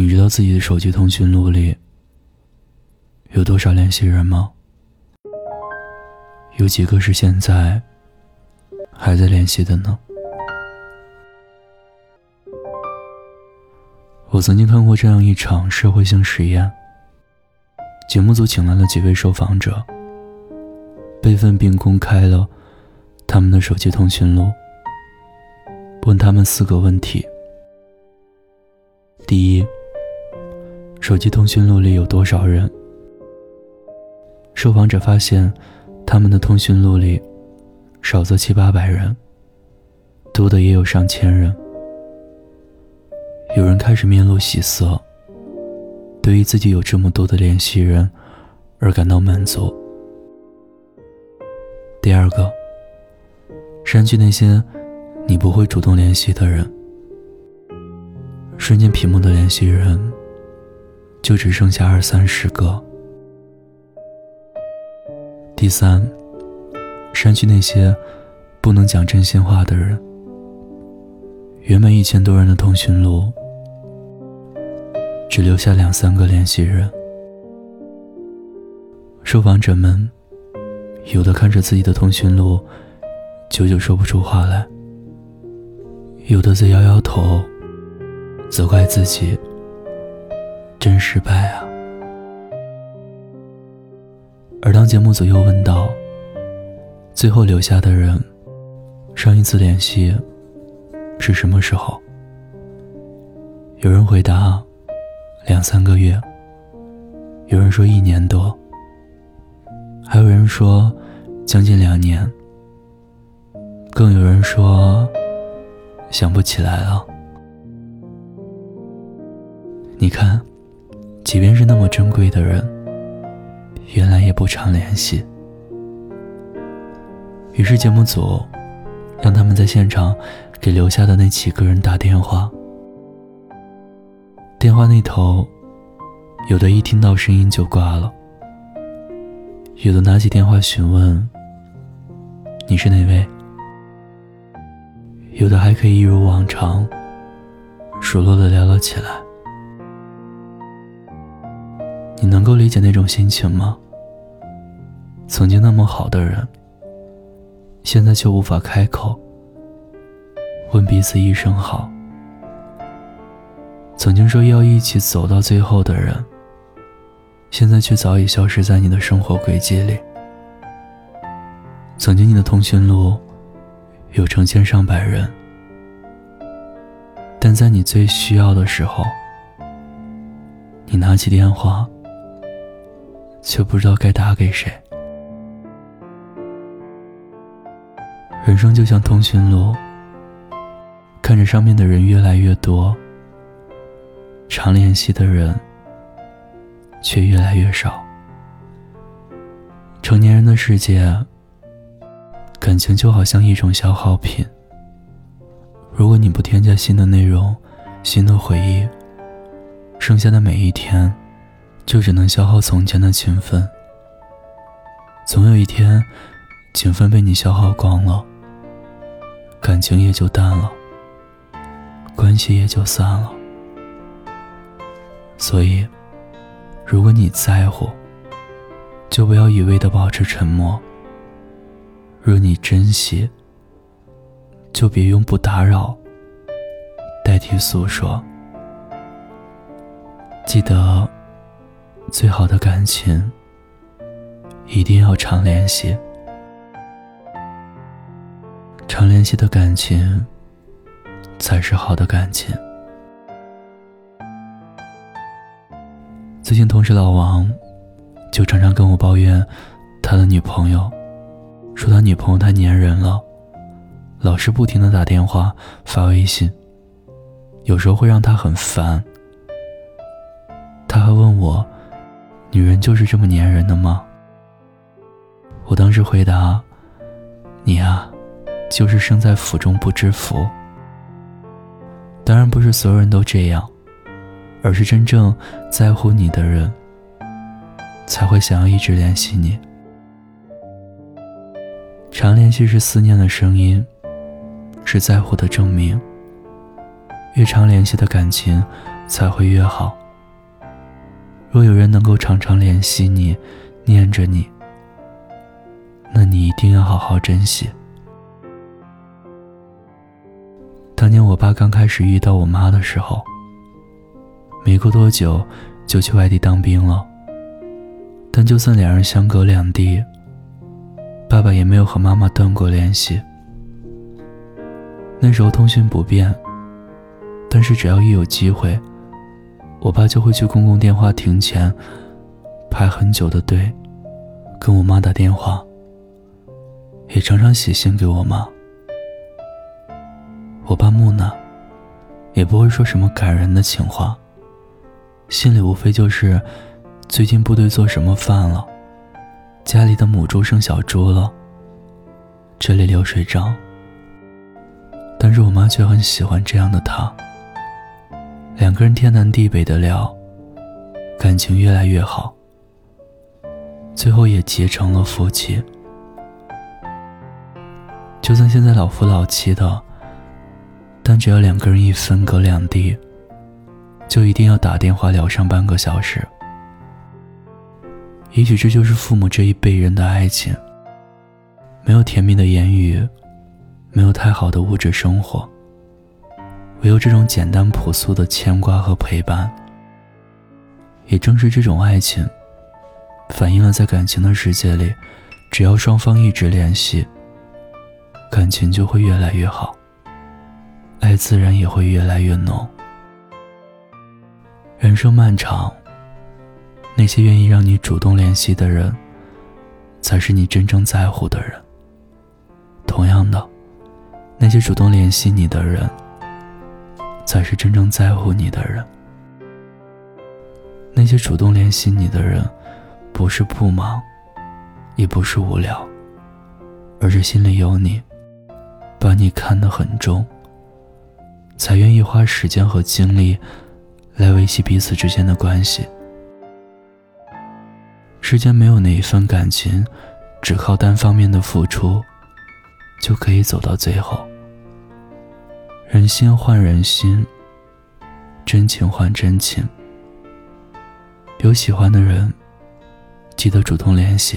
你知道自己的手机通讯录里有多少联系人吗？有几个是现在还在联系的呢？我曾经看过这样一场社会性实验，节目组请来了几位受访者，备份并公开了他们的手机通讯录，问他们四个问题：第一，手机通讯录里有多少人？受访者发现，他们的通讯录里，少则七八百人，多的也有上千人。有人开始面露喜色，对于自己有这么多的联系人而感到满足。第二个，删去那些你不会主动联系的人，瞬间屏幕的联系人就只剩下二三十个。第三，删去那些不能讲真心话的人。原本一千多人的通讯录，只留下两三个联系人。受访者们，有的看着自己的通讯录，久久说不出话来；有的在摇摇头，责怪自己，真失败啊。而当节目组又问到，最后留下的人，上一次联系。是什么时候？有人回答两三个月，有人说一年多，还有人说将近两年，更有人说想不起来了。你看，即便是那么珍贵的人，原来也不常联系。于是节目组让他们在现场。给留下的那几个人打电话，电话那头，有的一听到声音就挂了，有的拿起电话询问：“你是哪位？”有的还可以一如往常，熟络的聊了起来。你能够理解那种心情吗？曾经那么好的人，现在却无法开口。问彼此一声好。曾经说要一起走到最后的人，现在却早已消失在你的生活轨迹里。曾经你的通讯录有成千上百人，但在你最需要的时候，你拿起电话，却不知道该打给谁。人生就像通讯录。看着上面的人越来越多，常联系的人却越来越少。成年人的世界，感情就好像一种消耗品。如果你不添加新的内容、新的回忆，剩下的每一天，就只能消耗从前的情分。总有一天，情分被你消耗光了，感情也就淡了。关系也就散了。所以，如果你在乎，就不要一味的保持沉默；若你珍惜，就别用不打扰代替诉说。记得，最好的感情一定要常联系，常联系的感情。才是好的感情。最近同事老王就常常跟我抱怨他的女朋友，说他女朋友太粘人了，老是不停的打电话发微信，有时候会让他很烦。他还问我，女人就是这么粘人的吗？我当时回答，你啊，就是生在福中不知福。当然不是所有人都这样，而是真正在乎你的人，才会想要一直联系你。常联系是思念的声音，是在乎的证明。越常联系的感情，才会越好。若有人能够常常联系你，念着你，那你一定要好好珍惜。当年我爸刚开始遇到我妈的时候，没过多久就去外地当兵了。但就算两人相隔两地，爸爸也没有和妈妈断过联系。那时候通讯不便，但是只要一有机会，我爸就会去公共电话亭前排很久的队，跟我妈打电话，也常常写信给我妈。我爸木讷，也不会说什么感人的情话，心里无非就是最近部队做什么饭了，家里的母猪生小猪了，这里流水账。但是我妈却很喜欢这样的他，两个人天南地北的聊，感情越来越好，最后也结成了夫妻。就算现在老夫老妻的，但只要两个人一分隔两地，就一定要打电话聊上半个小时。也许这就是父母这一辈人的爱情，没有甜蜜的言语。没有太好的物质生活，唯有这种简单朴素的牵挂和陪伴。也正是这种爱情，反映了在感情的世界里，只要双方一直联系，感情就会越来越好，爱自然也会越来越浓。人生漫长，那些愿意让你主动联系的人，才是你真正在乎的人。同样的。那些主动联系你的人，才是真正在乎你的人。那些主动联系你的人，不是不忙，也不是无聊，而是心里有你，把你看得很重，才愿意花时间和精力来维系彼此之间的关系。世间没有哪一份感情，只靠单方面的付出。就可以走到最后。人心换人心，真情换真情。有喜欢的人，记得主动联系；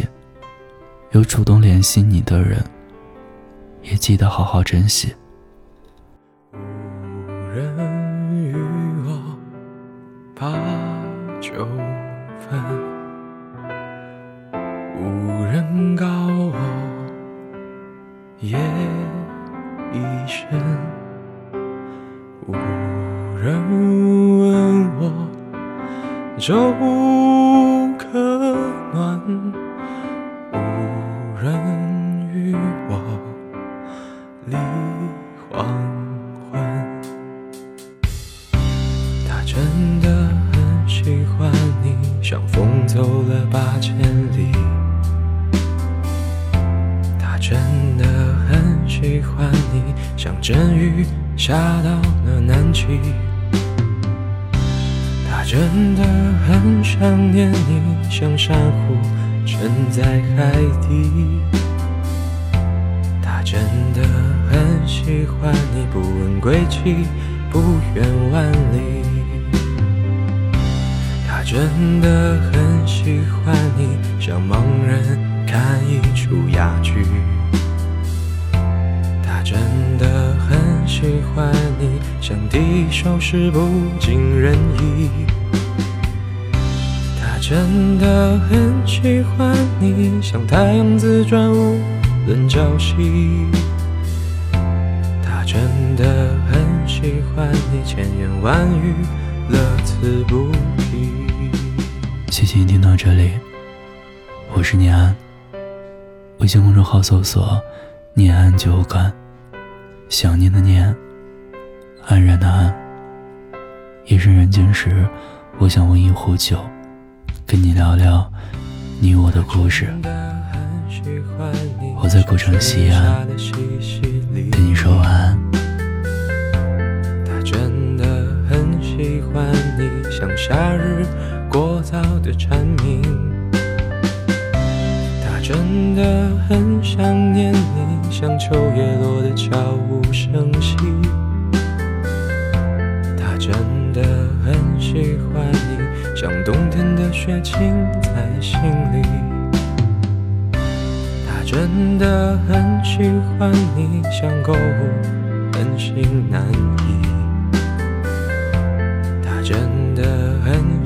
有主动联系你的人，也记得好好珍惜。无人与我把酒分，无人告粥可暖，无人与我立黄昏。他真的很喜欢你，像风走了八千里。他真的很喜欢你，像阵雨下到了南极。他真的很想念你，像珊瑚沉在海底。他真的很喜欢你，不问归期，不远万里。他真的很喜欢你，像盲人看一出哑剧。他真的喜欢你，像一首诗不尽人意。他真的很喜欢你，像太阳自转无论朝夕。他真的很喜欢你，千言万语乐此不疲。谢谢你听到这里，我是念安，微信公众号搜索“念安酒馆”。想念的念，安然的安。夜深人静时，我想温一壶酒，跟你聊聊你我的故事。我在古城西安，跟你说晚安。他真的很喜欢你，像夏日过早的蝉鸣。真的很想念你，像秋叶落的悄无声息。他真。的很喜欢你，像冬天的雪浸在心里。他真的很喜欢你，像购物很心难移。他真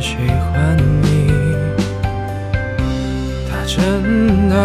喜欢你，他真的。